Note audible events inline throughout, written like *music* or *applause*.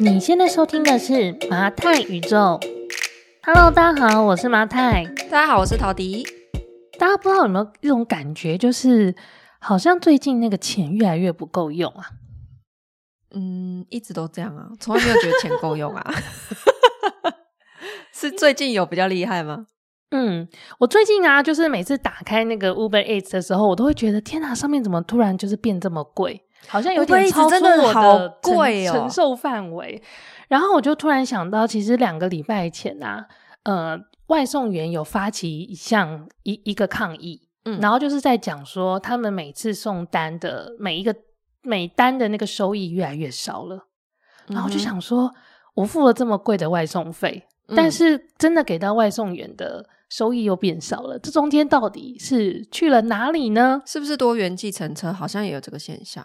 你现在收听的是麻太宇宙。Hello，大家好，我是麻太。大家好，我是陶迪。大家不知道有没有一种感觉，就是好像最近那个钱越来越不够用啊？嗯，一直都这样啊，从来没有觉得钱够用啊。*laughs* 是最近有比较厉害吗？嗯，我最近啊，就是每次打开那个 Uber Eats 的时候，我都会觉得天哪，上面怎么突然就是变这么贵？好像有点超出我的承承受范围。然后我就突然想到，其实两个礼拜前啊，呃，外送员有发起一项一一个抗议，嗯，然后就是在讲说，他们每次送单的每一个每单的那个收益越来越少了。然后我就想说，我付了这么贵的外送费，嗯，但是真的给到外送员的收益又变少了，这中间到底是去了哪里呢？是不是多元计程车好像也有这个现象？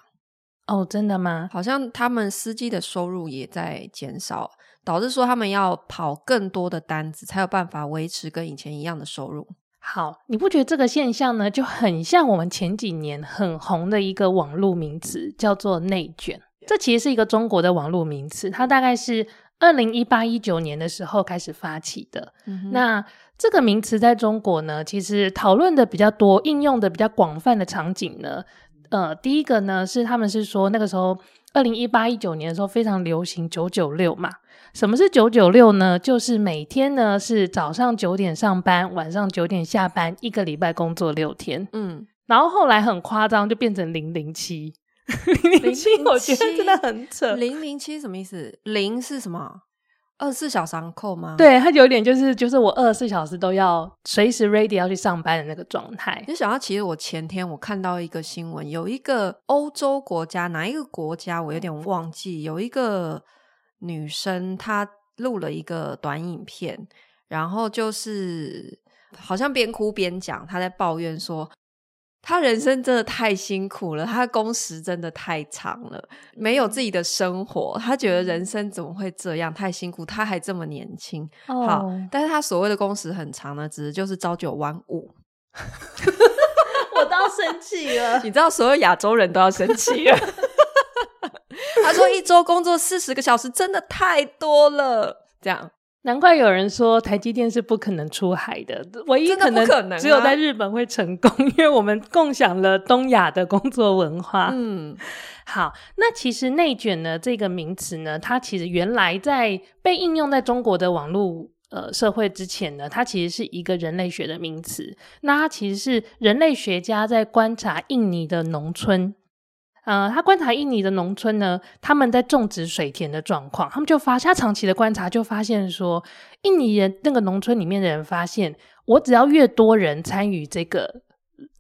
哦，真的吗？好像他们司机的收入也在减少，导致说他们要跑更多的单子，才有办法维持跟以前一样的收入。好，你不觉得这个现象呢，就很像我们前几年很红的一个网络名词，叫做内卷。这其实是一个中国的网络名词，它大概是二零一八一九年的时候开始发起的。嗯、那这个名词在中国呢，其实讨论的比较多，应用的比较广泛的场景呢。呃，第一个呢是他们是说那个时候二零一八一九年的时候非常流行九九六嘛。什么是九九六呢？就是每天呢是早上九点上班，晚上九点下班，一个礼拜工作六天。嗯，然后后来很夸张，就变成零零七。*laughs* 零零七，我觉得真的很扯。零零七什么意思？零是什么？二十四小时扣吗？对，他有点就是就是我二十四小时都要随时 ready 要去上班的那个状态。你想到，其实我前天我看到一个新闻，有一个欧洲国家，哪一个国家我有点忘记，有一个女生她录了一个短影片，然后就是好像边哭边讲，她在抱怨说。他人生真的太辛苦了，他工时真的太长了，没有自己的生活。他觉得人生怎么会这样，太辛苦。他还这么年轻，oh. 好，但是他所谓的工时很长呢，只是就是朝九晚五。*laughs* 我都要生气了，你知道，所有亚洲人都要生气了。*laughs* 他说一周工作四十个小时，真的太多了，这样。难怪有人说台积电是不可能出海的，唯一可能只有在日本会成功，*laughs* 因为我们共享了东亚的工作文化。嗯，好，那其实内卷呢这个名词呢，它其实原来在被应用在中国的网络呃社会之前呢，它其实是一个人类学的名词。那它其实是人类学家在观察印尼的农村。呃，他观察印尼的农村呢，他们在种植水田的状况，他们就发现，他长期的观察就发现说，印尼人那个农村里面的人发现，我只要越多人参与这个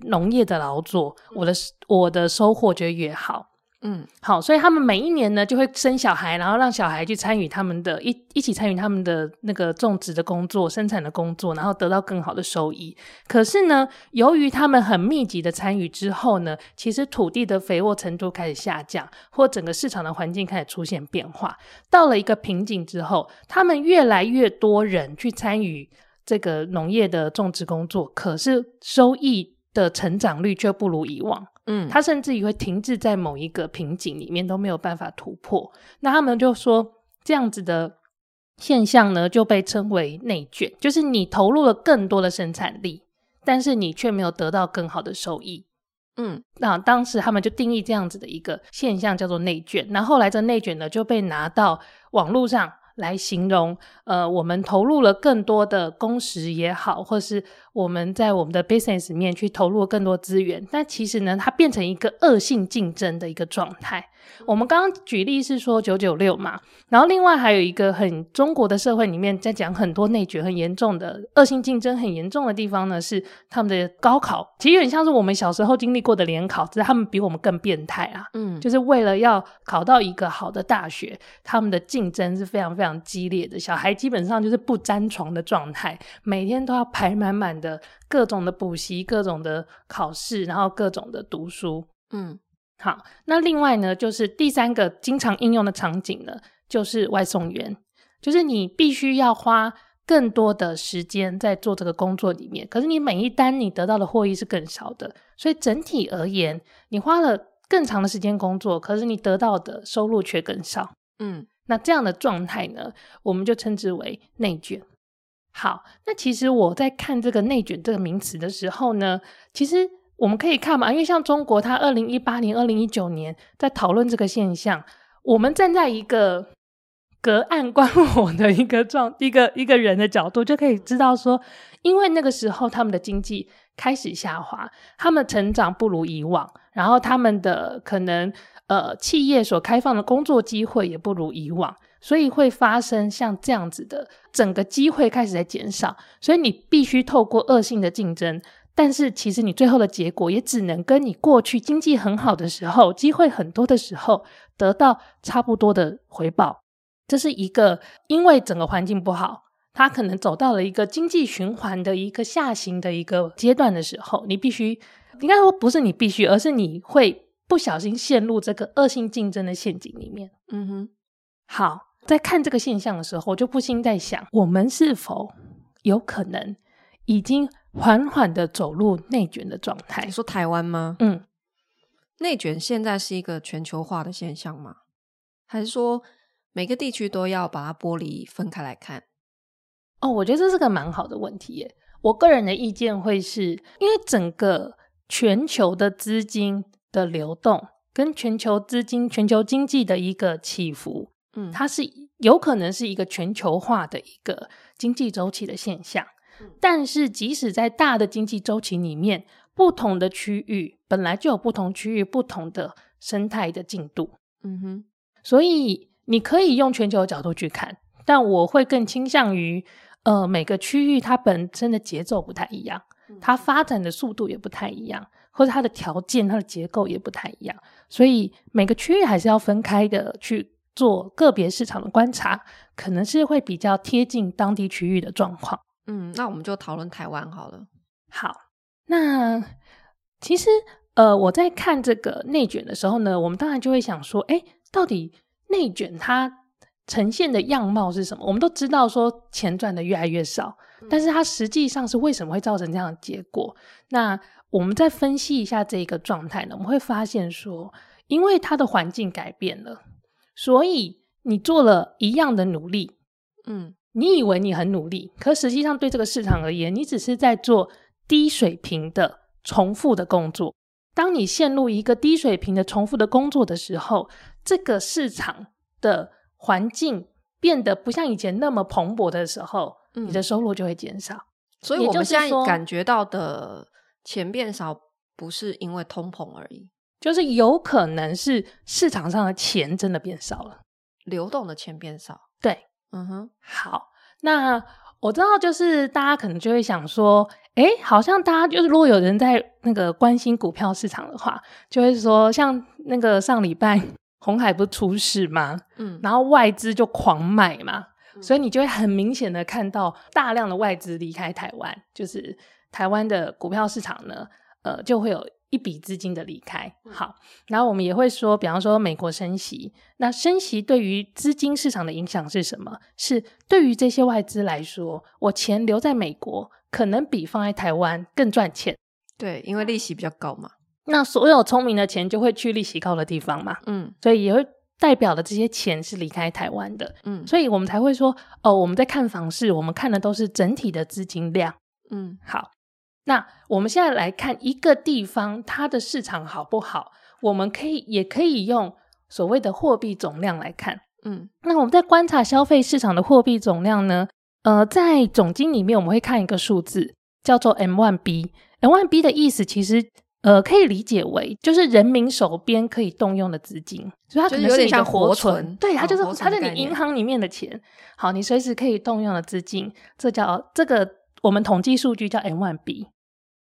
农业的劳作，我的我的收获就越好。嗯，好，所以他们每一年呢就会生小孩，然后让小孩去参与他们的一一起参与他们的那个种植的工作、生产的工作，然后得到更好的收益。可是呢，由于他们很密集的参与之后呢，其实土地的肥沃程度开始下降，或整个市场的环境开始出现变化。到了一个瓶颈之后，他们越来越多人去参与这个农业的种植工作，可是收益的成长率却不如以往。嗯，他甚至于会停滞在某一个瓶颈里面，都没有办法突破。那他们就说，这样子的现象呢，就被称为内卷，就是你投入了更多的生产力，但是你却没有得到更好的收益。嗯，那当时他们就定义这样子的一个现象叫做内卷。那后来这内卷呢，就被拿到网络上。来形容，呃，我们投入了更多的工时也好，或是我们在我们的 business 里面去投入更多资源，但其实呢，它变成一个恶性竞争的一个状态。我们刚刚举例是说九九六嘛，然后另外还有一个很中国的社会里面在讲很多内卷很严重的恶性竞争很严重的地方呢，是他们的高考，其实有点像是我们小时候经历过的联考，只是他们比我们更变态啊。嗯，就是为了要考到一个好的大学，他们的竞争是非常非常激烈的，小孩基本上就是不沾床的状态，每天都要排满满的各种的补习、各种的考试，然后各种的读书。嗯。好，那另外呢，就是第三个经常应用的场景呢，就是外送员，就是你必须要花更多的时间在做这个工作里面，可是你每一单你得到的获益是更少的，所以整体而言，你花了更长的时间工作，可是你得到的收入却更少。嗯。那这样的状态呢，我们就称之为内卷。好，那其实我在看这个“内卷”这个名词的时候呢，其实我们可以看嘛，因为像中国，它二零一八年、二零一九年在讨论这个现象，我们站在一个隔岸观火的一个状一个一个人的角度，就可以知道说，因为那个时候他们的经济开始下滑，他们成长不如以往，然后他们的可能呃企业所开放的工作机会也不如以往。所以会发生像这样子的，整个机会开始在减少，所以你必须透过恶性的竞争，但是其实你最后的结果也只能跟你过去经济很好的时候，机会很多的时候得到差不多的回报。这是一个因为整个环境不好，它可能走到了一个经济循环的一个下行的一个阶段的时候，你必须，应该说不是你必须，而是你会不小心陷入这个恶性竞争的陷阱里面。嗯哼，好。在看这个现象的时候，我就不禁在想，我们是否有可能已经缓缓的走入内卷的状态？你说台湾吗？嗯，内卷现在是一个全球化的现象吗？还是说每个地区都要把它剥离分开来看？哦，我觉得这是个蛮好的问题耶。我个人的意见会是，因为整个全球的资金的流动跟全球资金、全球经济的一个起伏。嗯，它是有可能是一个全球化的一个经济周期的现象，嗯，但是即使在大的经济周期里面，不同的区域本来就有不同区域不同的生态的进度，嗯哼，所以你可以用全球的角度去看，但我会更倾向于，呃，每个区域它本身的节奏不太一样，它发展的速度也不太一样，或者它的条件、它的结构也不太一样，所以每个区域还是要分开的去。做个别市场的观察，可能是会比较贴近当地区域的状况。嗯，那我们就讨论台湾好了。好，那其实呃，我在看这个内卷的时候呢，我们当然就会想说，哎，到底内卷它呈现的样貌是什么？我们都知道说钱赚的越来越少，但是它实际上是为什么会造成这样的结果？那我们再分析一下这一个状态呢，我们会发现说，因为它的环境改变了。所以你做了一样的努力，嗯，你以为你很努力，可实际上对这个市场而言，你只是在做低水平的重复的工作。当你陷入一个低水平的重复的工作的时候，这个市场的环境变得不像以前那么蓬勃的时候，嗯，你的收入就会减少。所以我们现在感觉到的钱变少，不是因为通膨而已。就是有可能是市场上的钱真的变少了，流动的钱变少。对，嗯哼。好，那我知道，就是大家可能就会想说，诶，好像大家就是如果有人在那个关心股票市场的话，就会说，像那个上礼拜红海不是出事吗？嗯，然后外资就狂买嘛，嗯，所以你就会很明显的看到大量的外资离开台湾，就是台湾的股票市场呢，呃，就会有。一笔资金的离开，好，然后我们也会说，比方说美国升息，那升息对于资金市场的影响是什么？是对于这些外资来说，我钱留在美国，可能比放在台湾更赚钱。对，因为利息比较高嘛。那所有聪明的钱就会去利息高的地方嘛。嗯，所以也会代表了这些钱是离开台湾的。嗯，所以我们才会说，哦，我们在看房市，我们看的都是整体的资金量。嗯，好。那我们现在来看一个地方，它的市场好不好？我们可以也可以用所谓的货币总量来看。嗯，那我们在观察消费市场的货币总量呢？呃，在总经里面，我们会看一个数字，叫做 M1B。M1B 的意思其实呃可以理解为就是人民手边可以动用的资金，所以它可能是一个活存。活存对，它就是它在你银行里面的钱。好，你随时可以动用的资金，这叫这个我们统计数据叫 M1B。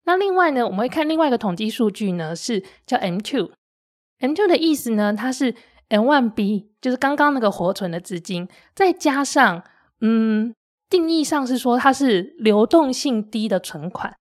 那另外呢，我们会看另外一个统计数据呢，是叫 M two。M two 的意思呢，它是 N one B，就是刚刚那个活存的资金，再加上嗯，定义上是说它是流动性低的存款。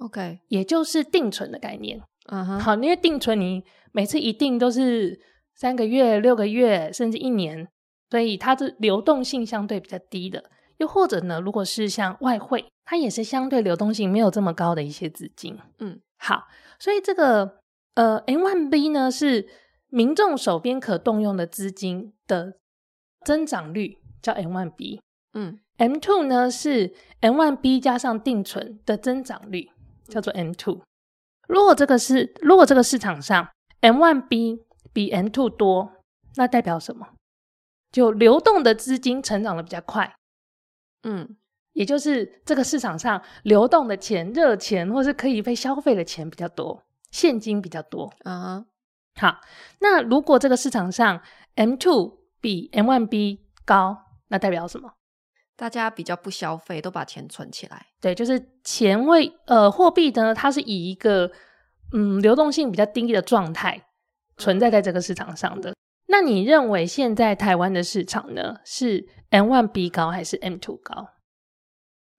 OK，也就是定存的概念。嗯哼，好，因为定存你每次一定都是三个月、六个月，甚至一年，所以它的流动性相对比较低的。又或者呢，如果是像外汇，它也是相对流动性没有这么高的一些资金。嗯，好，所以这个呃 M1B 呢是民众手边可动用的资金的增长率叫 M1B，嗯，M two 呢是 M1B 加上定存的增长率，叫做 M two。如果这个是如果这个市场上 M one B 比 M two 多，那代表什么？就流动的资金成长的比较快，嗯。也就是这个市场上流动的钱、热钱，或是可以被消费的钱比较多，现金比较多啊。Uh-huh. 好，那如果这个市场上 M two 比 M one B 高，那代表什么？大家比较不消费，都把钱存起来。对，就是钱为呃货币呢，它是以一个嗯流动性比较低的状态存在在这个市场上的。那你认为现在台湾的市场呢，是 M1B 高还是 M two 高？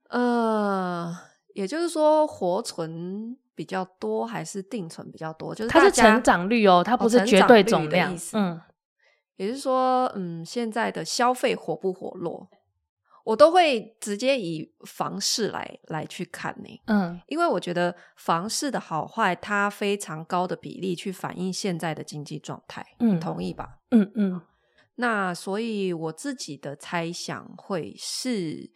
呃，也就是说，活存比较多还是定存比较多？就是它是成长率哦，它不是绝对总量。哦、嗯，也就是说，嗯，现在的消费活不活络，我都会直接以房市来来去看呢。嗯，因为我觉得房市的好坏，它非常高的比例去反映现在的经济状态。嗯，同意吧？嗯嗯。那所以我自己的猜想会是。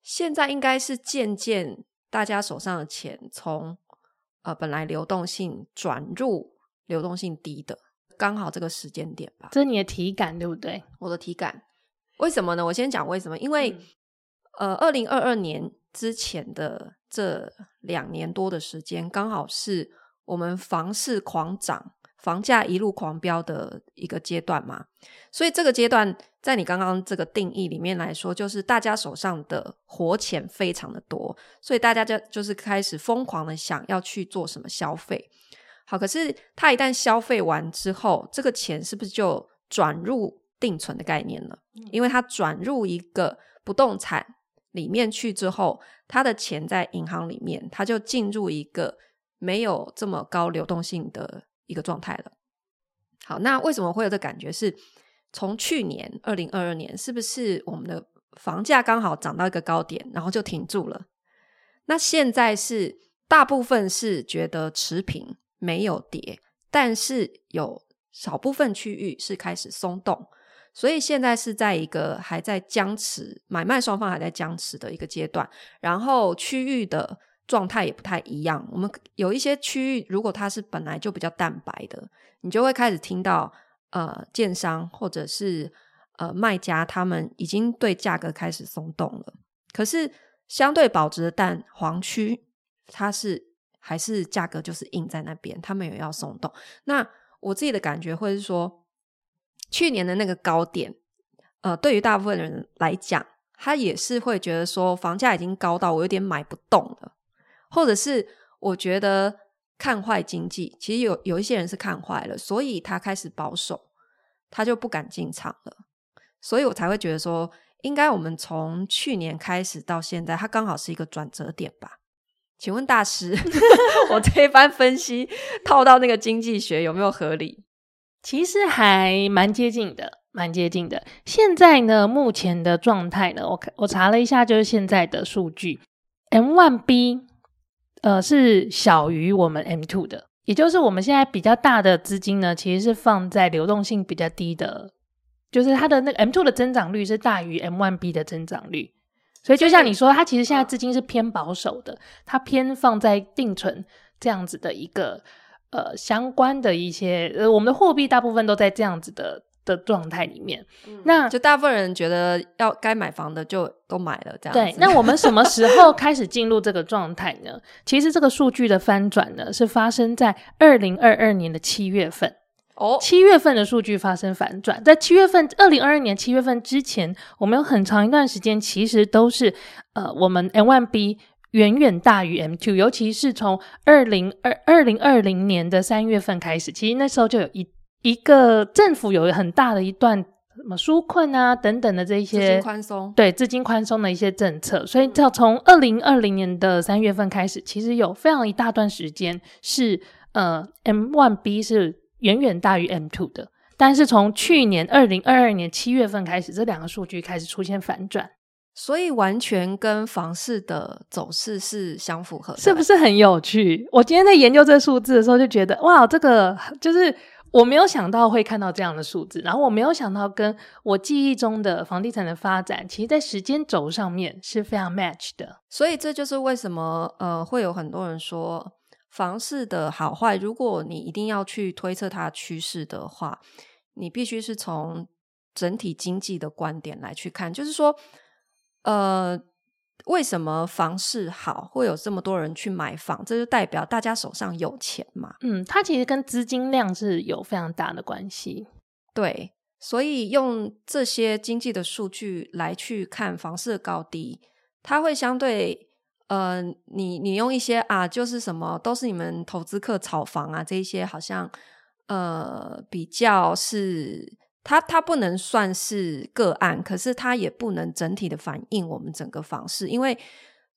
现在应该是渐渐大家手上的钱从呃本来流动性转入流动性低的，刚好这个时间点吧。这是你的体感对不对？我的体感，为什么呢？我先讲为什么，因为、嗯、呃，二零二二年之前的这两年多的时间，刚好是我们房市狂涨。房价一路狂飙的一个阶段嘛，所以这个阶段在你刚刚这个定义里面来说，就是大家手上的活钱非常的多，所以大家就就是开始疯狂的想要去做什么消费。好，可是他一旦消费完之后，这个钱是不是就转入定存的概念了？因为它转入一个不动产里面去之后，它的钱在银行里面，它就进入一个没有这么高流动性的。一个状态了。好，那为什么会有这感觉？是从去年二零二二年，是不是我们的房价刚好涨到一个高点，然后就停住了？那现在是大部分是觉得持平，没有跌，但是有少部分区域是开始松动，所以现在是在一个还在僵持，买卖双方还在僵持的一个阶段，然后区域的。状态也不太一样。我们有一些区域，如果它是本来就比较淡白的，你就会开始听到呃，建商或者是呃卖家他们已经对价格开始松动了。可是相对保值的蛋黄区，它是还是价格就是硬在那边，他们也要松动。那我自己的感觉会是说，去年的那个高点，呃，对于大部分人来讲，他也是会觉得说，房价已经高到我有点买不动了。或者是我觉得看坏经济，其实有有一些人是看坏了，所以他开始保守，他就不敢进场了，所以我才会觉得说，应该我们从去年开始到现在，它刚好是一个转折点吧？请问大师，*laughs* 我这一番分析套到那个经济学有没有合理？其实还蛮接近的，蛮接近的。现在呢，目前的状态呢，我我查了一下，就是现在的数据，M1B。呃，是小于我们 M2 的，也就是我们现在比较大的资金呢，其实是放在流动性比较低的，就是它的那个 M2 的增长率是大于 M1B 的增长率，所以就像你说，它其实现在资金是偏保守的，它偏放在定存这样子的一个呃相关的一些呃，我们的货币大部分都在这样子的。的状态里面，嗯、那就大部分人觉得要该买房的就都买了，这样子。对，那我们什么时候 *laughs* 开始进入这个状态呢？其实这个数据的翻转呢，是发生在二零二二年的七月份。哦，七月份的数据发生反转，在七月份，二零二二年七月份之前，我们有很长一段时间其实都是呃，我们 M1B 远远大于 M two，尤其是从二零二二零二零年的三月份开始，其实那时候就有一。一个政府有很大的一段什么纾困啊等等的这些资金宽松，对资金宽松的一些政策，所以要从二零二零年的三月份开始，其实有非常一大段时间是呃 M one B 是远远大于 M two 的，但是从去年二零二二年七月份开始，这两个数据开始出现反转。所以完全跟房市的走势是相符合的，是不是很有趣？我今天在研究这数字的时候，就觉得哇，这个就是我没有想到会看到这样的数字，然后我没有想到跟我记忆中的房地产的发展，其实在时间轴上面是非常 match 的。所以这就是为什么呃会有很多人说房市的好坏，如果你一定要去推测它趋势的话，你必须是从整体经济的观点来去看，就是说呃。为什么房市好，会有这么多人去买房？这就代表大家手上有钱嘛。嗯，它其实跟资金量是有非常大的关系。对，所以用这些经济的数据来去看房市的高低，它会相对呃，你你用一些啊，就是什么都是你们投资客炒房啊，这一些好像呃比较是。它它不能算是个案，可是它也不能整体的反映我们整个房市，因为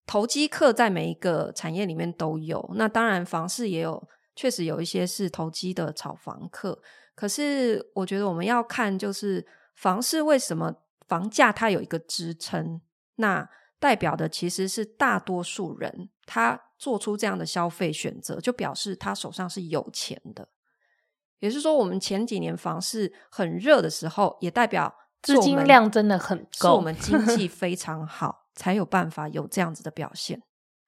投机客在每一个产业里面都有。那当然，房市也有，确实有一些是投机的炒房客。可是，我觉得我们要看，就是房市为什么房价它有一个支撑，那代表的其实是大多数人他做出这样的消费选择，就表示他手上是有钱的。也就是说，我们前几年房市很热的时候，也代表资金量真的很够，是我们经济 *laughs* 非常好，才有办法有这样子的表现。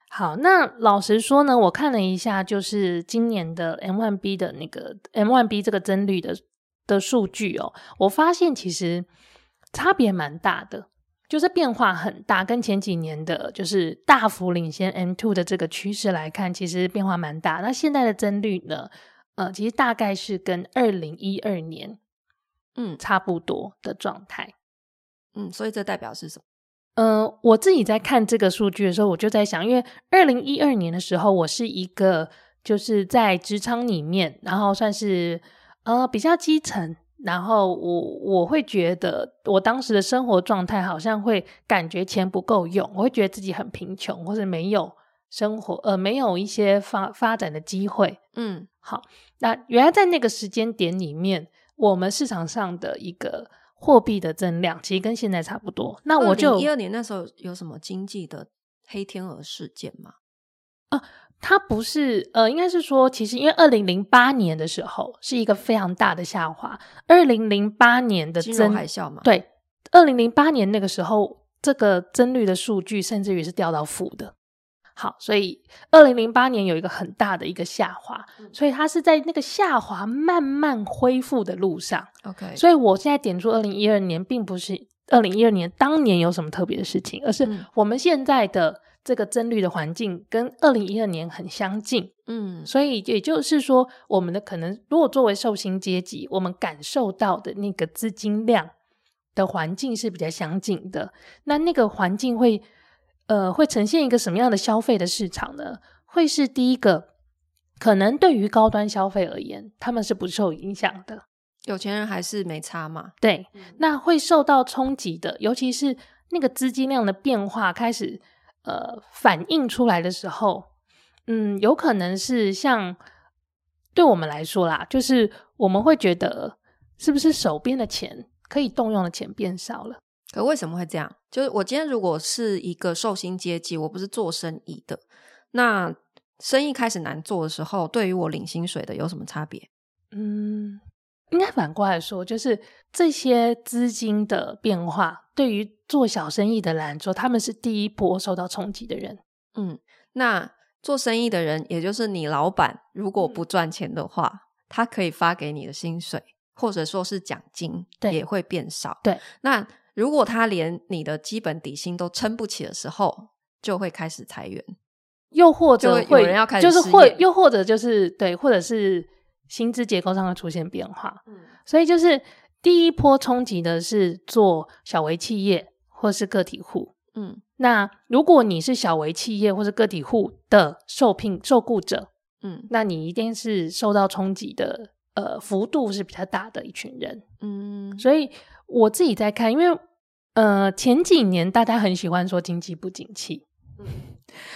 好，那老实说呢，我看了一下，就是今年的 M1B 的那个 M1B 这个增率的的数据哦，我发现其实差别蛮大的，就是变化很大，跟前几年的就是大幅领先 M2 的这个趋势来看，其实变化蛮大。那现在的增率呢？呃，其实大概是跟二零一二年，嗯，差不多的状态，嗯，所以这代表是什么？呃，我自己在看这个数据的时候，我就在想，因为二零一二年的时候，我是一个就是在职场里面，然后算是呃比较基层，然后我我会觉得我当时的生活状态好像会感觉钱不够用，我会觉得自己很贫穷，或者没有。生活呃，没有一些发发展的机会，嗯，好，那原来在那个时间点里面，我们市场上的一个货币的增量其实跟现在差不多。那我就一二年那时候有什么经济的黑天鹅事件吗？啊，它不是，呃，应该是说，其实因为二零零八年的时候是一个非常大的下滑，二零零八年的增金融海啸嘛，对，二零零八年那个时候，这个增率的数据甚至于是掉到负的。好，所以二零零八年有一个很大的一个下滑，嗯，所以它是在那个下滑慢慢恢复的路上。OK，所以我现在点出二零一二年，并不是二零一二年当年有什么特别的事情，而是我们现在的这个增率的环境跟二零一二年很相近。嗯，所以也就是说，我们的可能如果作为受薪阶级，我们感受到的那个资金量的环境是比较相近的，那那个环境会。呃，会呈现一个什么样的消费的市场呢？会是第一个，可能对于高端消费而言，他们是不受影响的，有钱人还是没差嘛？对，那会受到冲击的，尤其是那个资金量的变化开始呃反映出来的时候，嗯，有可能是像对我们来说啦，就是我们会觉得是不是手边的钱可以动用的钱变少了。可为什么会这样？就是我今天如果是一个寿星阶级，我不是做生意的，那生意开始难做的时候，对于我领薪水的有什么差别？嗯，应该反过来说，就是这些资金的变化，对于做小生意的人来说，他们是第一波受到冲击的人。嗯，那做生意的人，也就是你老板，如果不赚钱的话，嗯，他可以发给你的薪水，或者说是奖金，对，也会变少。对，那。如果他连你的基本底薪都撑不起的时候，就会开始裁员，又或者会有人要开始就是会，又或者就是对，或者是薪资结构上会出现变化。嗯，所以就是第一波冲击的是做小微企业或是个体户。嗯，那如果你是小微企业或是个体户的受聘受雇者，嗯，那你一定是受到冲击的，呃，幅度是比较大的一群人。嗯，所以。我自己在看，因为呃前几年大家很喜欢说经济不景气，嗯，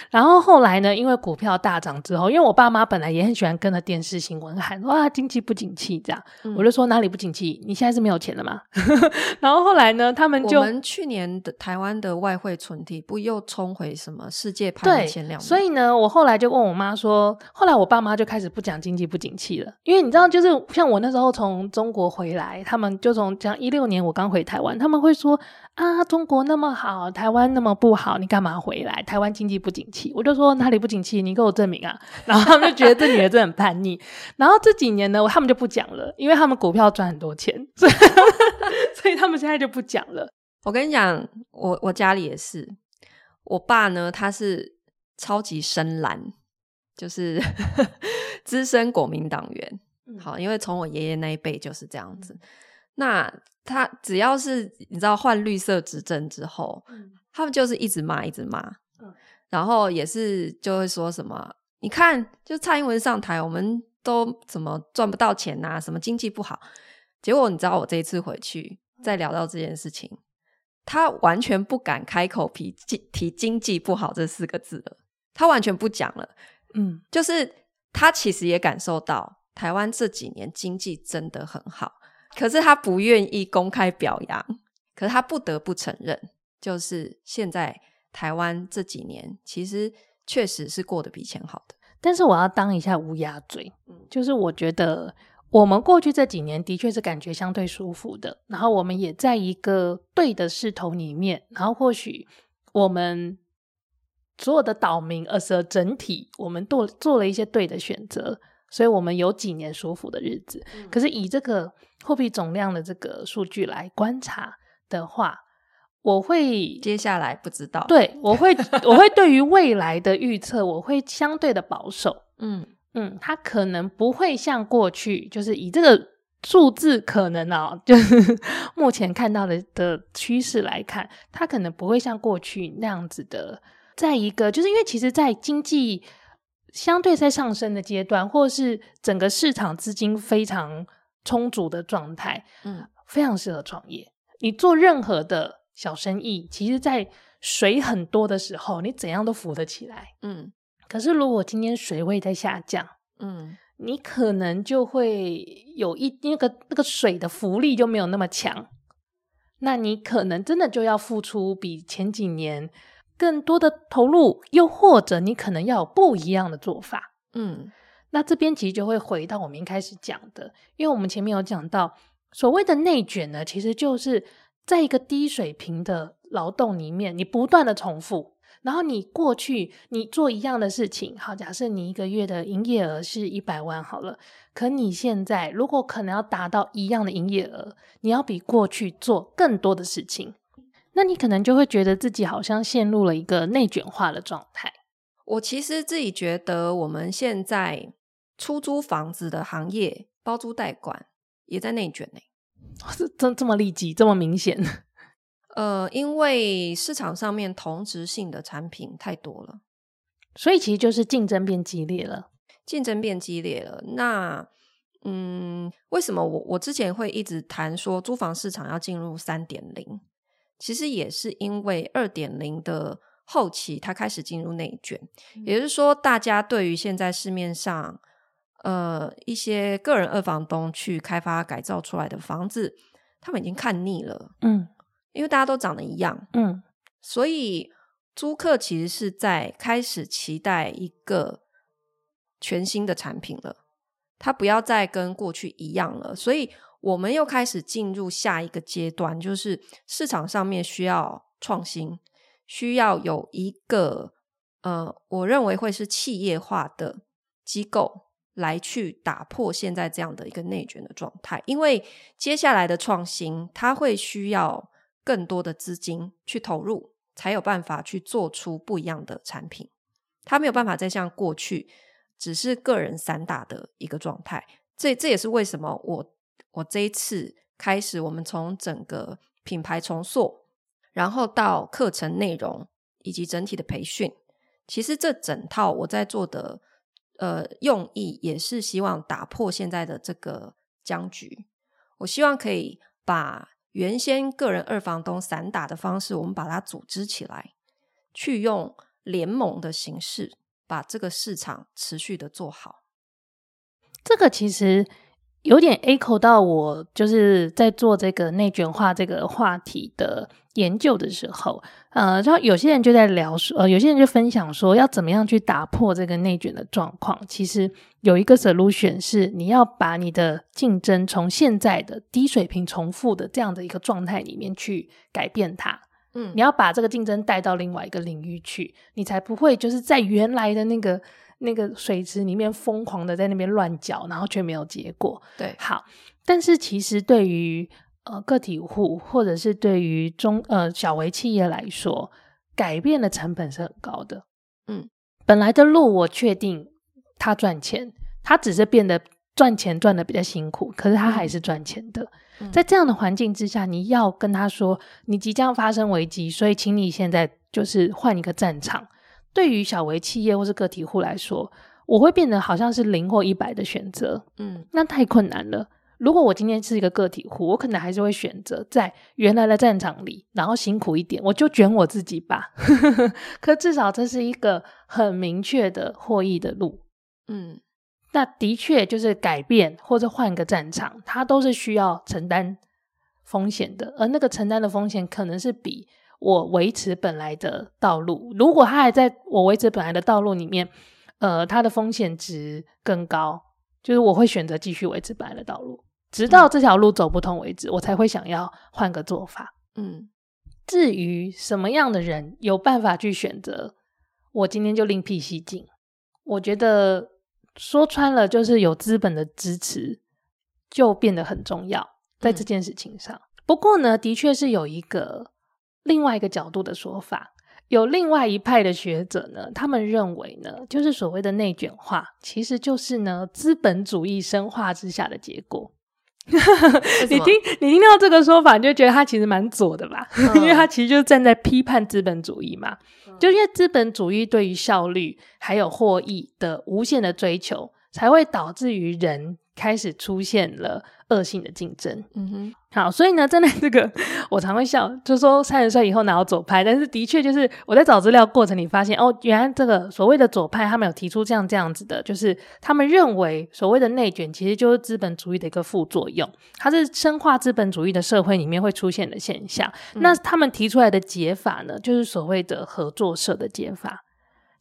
然后后来呢，因为股票大涨之后，因为我爸妈本来也很喜欢跟着电视新闻喊哇经济不景气这样，嗯、我就说哪里不景气？你现在是没有钱了吗？*laughs* 然后后来呢，他们就我们去年的台湾的外汇存底不又冲回什么世界排名前两？所以呢，我后来就问我妈说，后来我爸妈就开始不讲经济不景气了，因为你知道，就是像我那时候从中国回来，他们就从讲一六年我刚回台湾，他们会说啊，中国那么好，台湾那么不好，你干嘛回来？台湾经济不景气，我就说哪里不景气？你给我证明啊！*laughs* 然后他们就觉得这女的真的很叛逆。*laughs* 然后这几年呢，他们就不讲了，因为他们股票赚很多钱，所 *laughs* 以所以他们现在就不讲了。我跟你讲，我我家里也是，我爸呢，他是超级深蓝，就是资深国民党员。好，因为从我爷爷那一辈就是这样子。那他只要是你知道换绿色执政之后，他们就是一直骂，一直骂。然后也是就会说什么，你看，就蔡英文上台，我们都怎么赚不到钱呐、啊？什么经济不好？结果你知道，我这一次回去再聊到这件事情，他完全不敢开口提提经济不好这四个字了，他完全不讲了。嗯，就是他其实也感受到台湾这几年经济真的很好，可是他不愿意公开表扬，可是他不得不承认，就是现在。台湾这几年其实确实是过得比以前好的，但是我要当一下乌鸦嘴，就是我觉得我们过去这几年的确是感觉相对舒服的，然后我们也在一个对的势头里面，然后或许我们所有的岛民而是整体，我们做做了一些对的选择，所以我们有几年舒服的日子。嗯、可是以这个货币总量的这个数据来观察的话，我会接下来不知道，对，我会我会对于未来的预测，我会相对的保守。*laughs* 嗯嗯，它可能不会像过去，就是以这个数字可能啊，就是 *laughs* 目前看到的的趋势来看，它可能不会像过去那样子的，在一个就是因为其实，在经济相对在上升的阶段，或是整个市场资金非常充足的状态，嗯，非常适合创业。你做任何的。小生意其实，在水很多的时候，你怎样都浮得起来。嗯，可是如果今天水位在下降，嗯，你可能就会有一那个那个水的浮力就没有那么强，那你可能真的就要付出比前几年更多的投入，又或者你可能要有不一样的做法。嗯，那这边其实就会回到我们一开始讲的，因为我们前面有讲到所谓的内卷呢，其实就是。在一个低水平的劳动里面，你不断的重复，然后你过去你做一样的事情，好，假设你一个月的营业额是一百万好了，可你现在如果可能要达到一样的营业额，你要比过去做更多的事情，那你可能就会觉得自己好像陷入了一个内卷化的状态。我其实自己觉得，我们现在出租房子的行业，包租代管也在内卷呢。是这这么立即，这么明显？*laughs* 呃，因为市场上面同质性的产品太多了，所以其实就是竞争变激烈了。竞争变激烈了，那嗯，为什么我我之前会一直谈说租房市场要进入三点零？其实也是因为二点零的后期，它开始进入内卷，嗯、也就是说，大家对于现在市面上。呃，一些个人二房东去开发改造出来的房子，他们已经看腻了，嗯，因为大家都长得一样，嗯，所以租客其实是在开始期待一个全新的产品了，他不要再跟过去一样了，所以我们又开始进入下一个阶段，就是市场上面需要创新，需要有一个呃，我认为会是企业化的机构。来去打破现在这样的一个内卷的状态，因为接下来的创新，它会需要更多的资金去投入，才有办法去做出不一样的产品。它没有办法再像过去只是个人散打的一个状态。这这也是为什么我我这一次开始，我们从整个品牌重塑，然后到课程内容以及整体的培训，其实这整套我在做的。呃，用意也是希望打破现在的这个僵局。我希望可以把原先个人二房东散打的方式，我们把它组织起来，去用联盟的形式，把这个市场持续的做好。这个其实有点 echo 到我就是在做这个内卷化这个话题的研究的时候，呃，然后有些人就在聊说，呃，有些人就分享说，要怎么样去打破这个内卷的状况。其实有一个 solution 是，你要把你的竞争从现在的低水平重复的这样的一个状态里面去改变它。嗯，你要把这个竞争带到另外一个领域去，你才不会就是在原来的那个那个水池里面疯狂的在那边乱搅，然后却没有结果。对，好，但是其实对于呃个体户或者是对于中呃小微企业来说，改变的成本是很高的。嗯，本来的路我确定他赚钱，他只是变得赚钱赚的比较辛苦，可是他还是赚钱的。嗯在这样的环境之下，你要跟他说，你即将发生危机，所以请你现在就是换一个战场。对于小微企业或是个体户来说，我会变得好像是零或一百的选择，嗯，那太困难了。如果我今天是一个个体户，我可能还是会选择在原来的战场里，然后辛苦一点，我就卷我自己吧。*laughs* 可至少这是一个很明确的获益的路，嗯。那的确就是改变或者换个战场，它都是需要承担风险的，而那个承担的风险可能是比我维持本来的道路，如果它还在我维持本来的道路里面，呃，它的风险值更高，就是我会选择继续维持本来的道路，直到这条路走不通为止，我才会想要换个做法。嗯，至于什么样的人有办法去选择，我今天就另辟蹊径，我觉得。说穿了，就是有资本的支持，就变得很重要，在这件事情上。嗯。不过呢，的确是有一个另外一个角度的说法，有另外一派的学者呢，他们认为呢，就是所谓的内卷化，其实就是呢资本主义深化之下的结果。*laughs* 你听，你听到这个说法，你就觉得他其实蛮左的吧？嗯、*laughs* 因为他其实就是站在批判资本主义嘛。嗯、就因为资本主义对于效率还有获益的无限的追求，才会导致于人开始出现了。恶性的竞争，嗯哼，好，所以呢，真的这个 *laughs* 我常会笑，就是说三十岁以后哪有左派？但是的确就是我在找资料过程里发现，哦，原来这个所谓的左派，他们有提出这样这样子的，就是他们认为所谓的内卷其实就是资本主义的一个副作用，它是深化资本主义的社会里面会出现的现象。嗯、那他们提出来的解法呢，就是所谓的合作社的解法。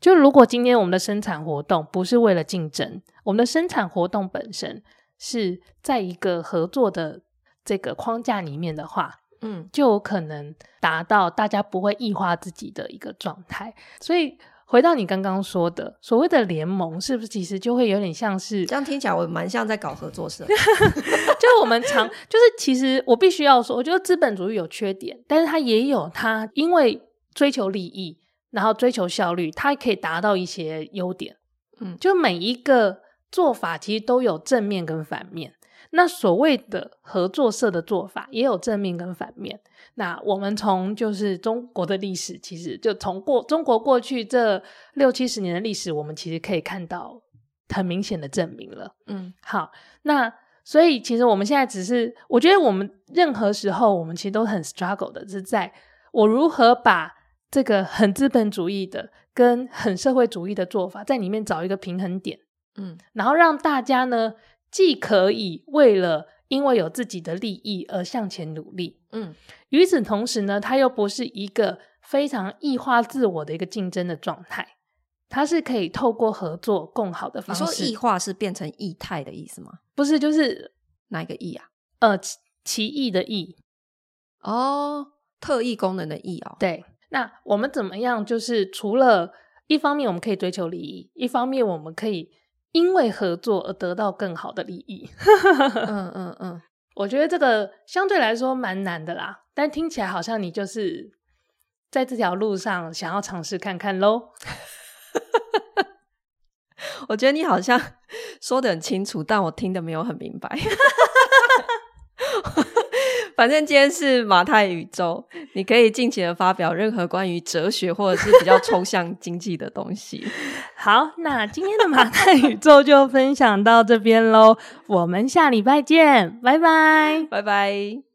就如果今天我们的生产活动不是为了竞争，我们的生产活动本身。是在一个合作的这个框架里面的话，嗯，就有可能达到大家不会异化自己的一个状态。所以回到你刚刚说的所谓的联盟，是不是其实就会有点像是这样？听起来我蛮像在搞合作社。*laughs* *laughs* 就是我们常就是其实我必须要说，我觉得资本主义有缺点，但是它也有它因为追求利益，然后追求效率，它可以达到一些优点。嗯，就每一个。做法其实都有正面跟反面。那所谓的合作社的做法也有正面跟反面。那我们从就是中国的历史，其实就从过中国过去这六七十年的历史，我们其实可以看到很明显的证明了。嗯，好，那所以其实我们现在只是，我觉得我们任何时候我们其实都很 struggle 的，是在我如何把这个很资本主义的跟很社会主义的做法在里面找一个平衡点。嗯，然后让大家呢，既可以为了因为有自己的利益而向前努力，嗯，与此同时呢，它又不是一个非常异化自我的一个竞争的状态，它是可以透过合作共好的方式。你说异化是变成异态的意思吗？不是，就是哪一个异啊？呃，奇异的异哦，特异功能的异哦。对，那我们怎么样？就是除了一方面我们可以追求利益，一方面我们可以。因为合作而得到更好的利益，*laughs* 嗯嗯嗯，我觉得这个相对来说蛮难的啦，但听起来好像你就是在这条路上想要尝试看看喽。*laughs* 我觉得你好像 *laughs* 说的很清楚，但我听得没有很明白。反正今天是马太宇宙，你可以尽情的发表任何关于哲学或者是比较抽象经济的东西。*laughs* 好，那今天的马太宇宙就分享到这边喽，我们下礼拜见，拜拜，拜拜。